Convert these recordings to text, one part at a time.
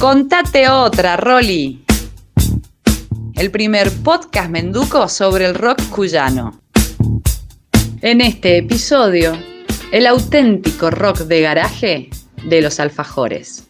Contate otra, Rolly. El primer podcast menduco sobre el rock cuyano. En este episodio, el auténtico rock de garaje de los alfajores.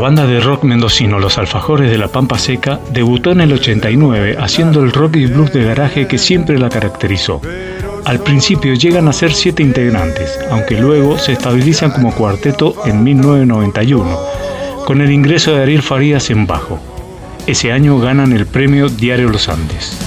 banda de rock mendocino Los Alfajores de la Pampa Seca debutó en el 89 haciendo el rock y blues de garaje que siempre la caracterizó. Al principio llegan a ser siete integrantes, aunque luego se estabilizan como cuarteto en 1991, con el ingreso de Ariel Farías en bajo. Ese año ganan el premio Diario Los Andes.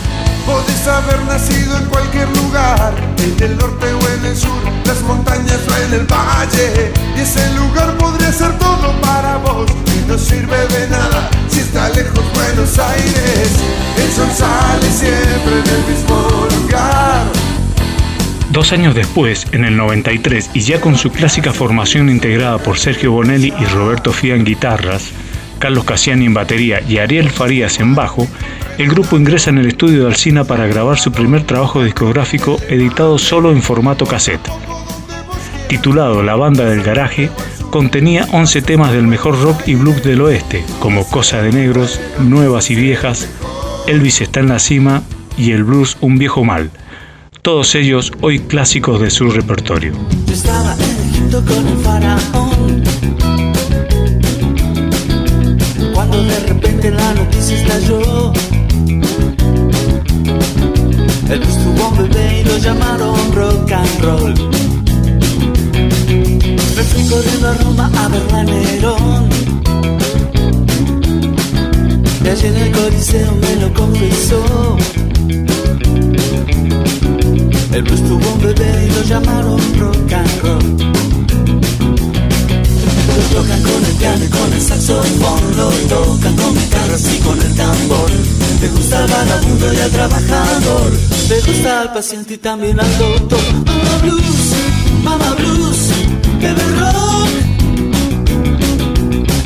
Podés haber nacido en cualquier lugar, en el norte o en el sur, las montañas o en el valle. Y ese lugar podría ser todo para vos, y no sirve de nada si está lejos Buenos Aires. El sol sale siempre en el mismo lugar. Dos años después, en el 93, y ya con su clásica formación integrada por Sergio Bonelli y Roberto Fía en guitarras, Carlos Cassiani en batería y Ariel Farías en bajo, el grupo ingresa en el estudio de Alcina para grabar su primer trabajo discográfico editado solo en formato cassette. Titulado La Banda del Garaje, contenía 11 temas del mejor rock y blues del oeste, como Cosa de Negros, Nuevas y Viejas, Elvis está en la cima y el blues Un Viejo Mal, todos ellos hoy clásicos de su repertorio. cuando de repente la noticia estalló él estuvo un bebé y lo llamaron rock and roll. Me fui corriendo a Roma a ver a Nerón. Y allí en el Coliseo me lo confesó. Él estuvo un bebé y lo llamaron rock and roll. Lo tocan con el piano y con el saxofón, lo tocan con guitarras y con el tambor. Te gusta el vagabundo y el trabajador, te gusta el paciente y también al doctor. Mama blues, mama blues, de rock.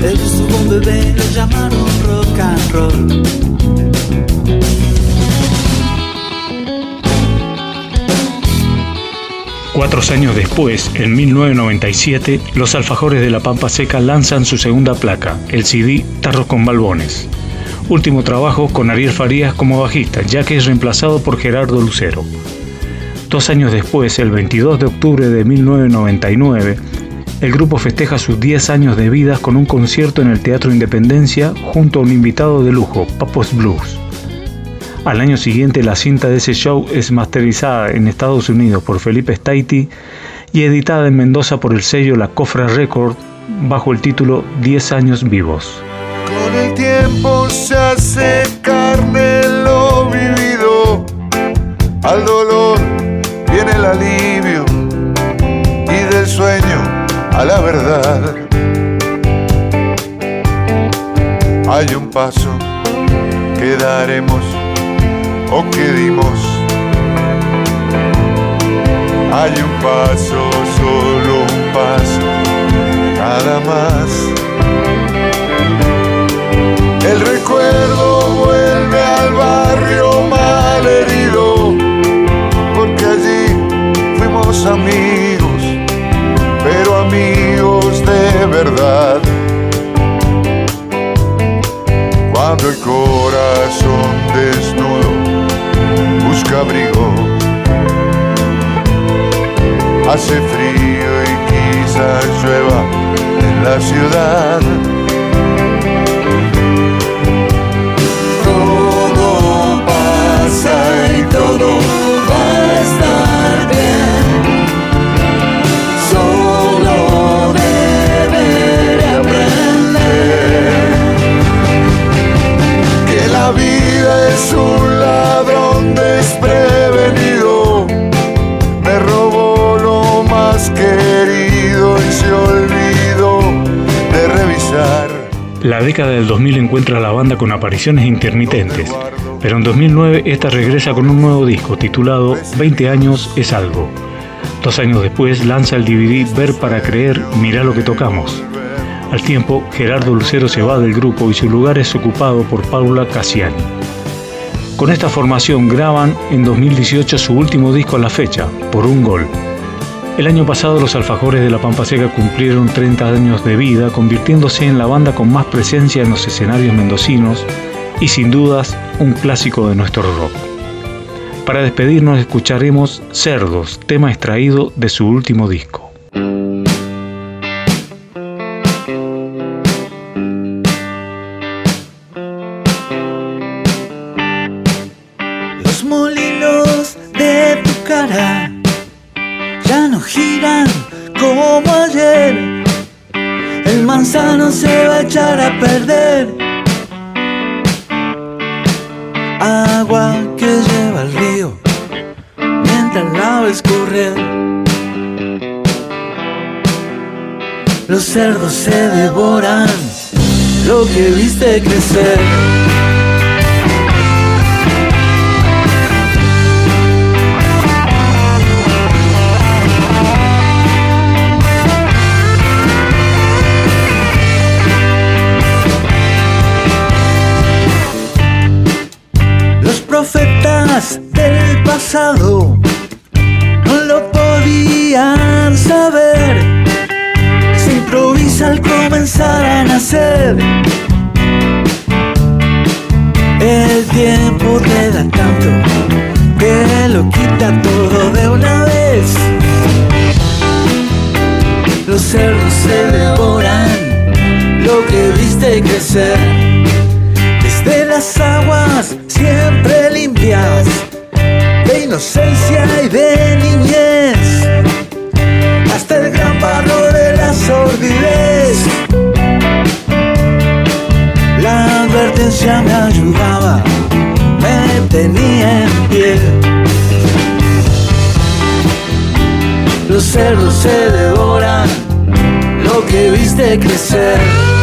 Él estuvo un bebé, lo llamaron rock and roll. Cuatro años después, en 1997, los alfajores de la Pampa Seca lanzan su segunda placa, el CD Tarros con Balbones. Último trabajo con Ariel Farías como bajista, ya que es reemplazado por Gerardo Lucero. Dos años después, el 22 de octubre de 1999, el grupo festeja sus 10 años de vida con un concierto en el Teatro Independencia junto a un invitado de lujo, Papos Blues. Al año siguiente la cinta de ese show es masterizada en Estados Unidos por Felipe Staiti y editada en Mendoza por el sello La Cofra Record bajo el título 10 años vivos. Con el tiempo se hace carne lo vivido, al dolor viene el alivio y del sueño a la verdad. Hay un paso que daremos o que dimos. Hay un paso, solo un paso, nada más. El corazón desnudo busca abrigo, hace frío y quizás llueva en la ciudad. Década del 2000 encuentra a la banda con apariciones intermitentes, pero en 2009 esta regresa con un nuevo disco titulado 20 años es algo. Dos años después lanza el DVD Ver para creer, mira lo que tocamos. Al tiempo, Gerardo Lucero se va del grupo y su lugar es ocupado por Paula Cassiani. Con esta formación graban en 2018 su último disco a la fecha, Por un Gol. El año pasado los alfajores de la Pampa Seca cumplieron 30 años de vida, convirtiéndose en la banda con más presencia en los escenarios mendocinos y sin dudas un clásico de nuestro rock. Para despedirnos escucharemos Cerdos, tema extraído de su último disco. Echar a perder. Agua que lleva el río mientras la ves correr. Los cerdos se devoran lo que viste crecer. Tiempo te da tanto que lo quita todo de una vez. Los cerdos se devoran lo que viste crecer desde las aguas siempre limpias de inocencia y de niñez, hasta el gran barro de la sordidez. La advertencia me ayudaba, tenía en pie. Los cerdos se devoran lo que viste crecer.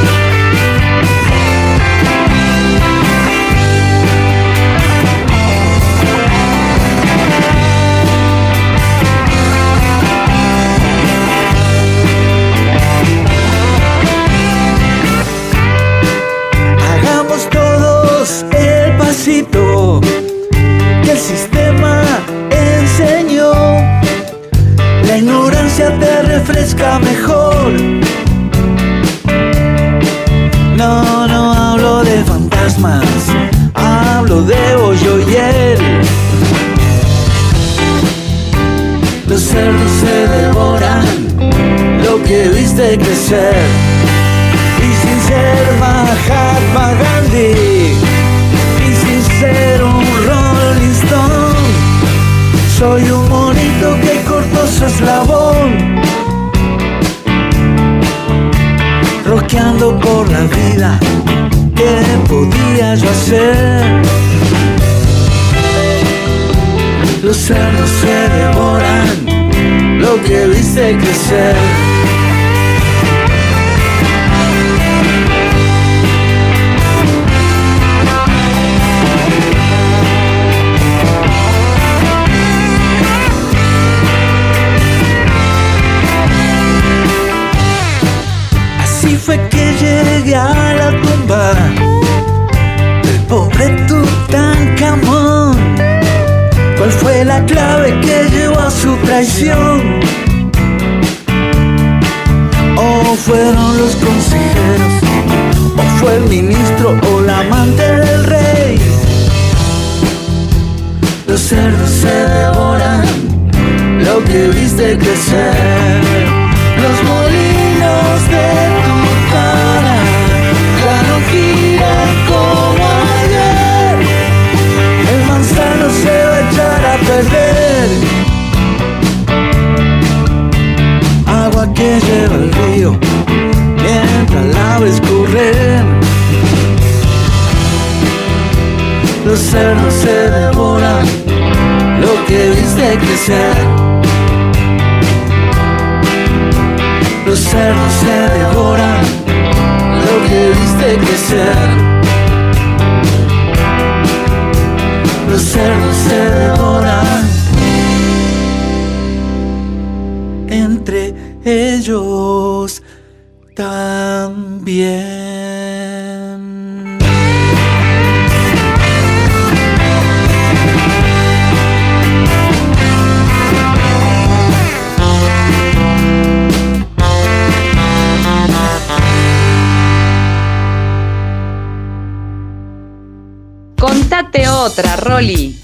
Ignorancia te refresca mejor. No, no hablo de fantasmas, hablo de hoyo y él. Los cerdos se devoran lo que viste crecer. Y sin ser Mahatma Gandhi que crecer. fue que llegué a la tumba del pobre Tutankamón? ¿Cuál fue la clave que llevó a su traición? Que viste crecer. Los molinos de tu cara ya no giran como ayer. El manzano se va a echar a perder. Agua que lleva el río mientras la ves correr. Los cerdos se devoran lo que viste crecer. Cerdos se devoran lo que viste crecer. Los cerdos se devoran entre ellos Contate otra, Rolly.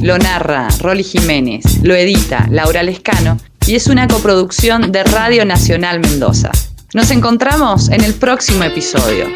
Lo narra Rolly Jiménez, lo edita Laura Lescano y es una coproducción de Radio Nacional Mendoza. Nos encontramos en el próximo episodio.